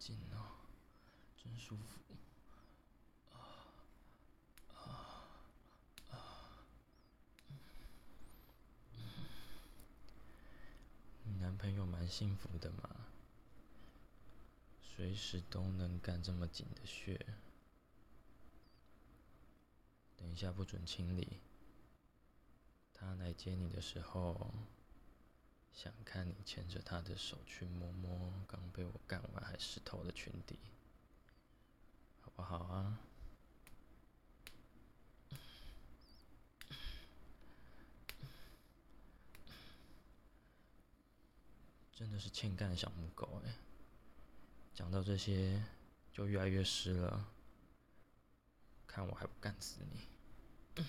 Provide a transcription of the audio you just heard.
紧哦，真舒服。啊啊啊！你男朋友蛮幸福的嘛，随时都能干这么紧的穴。等一下不准清理，他来接你的时候，想看你牵着他的手去摸摸刚被我干完还湿透的裙底，好不好啊？真的是欠干的小母狗哎！讲到这些就越来越湿了，看我还不干死你！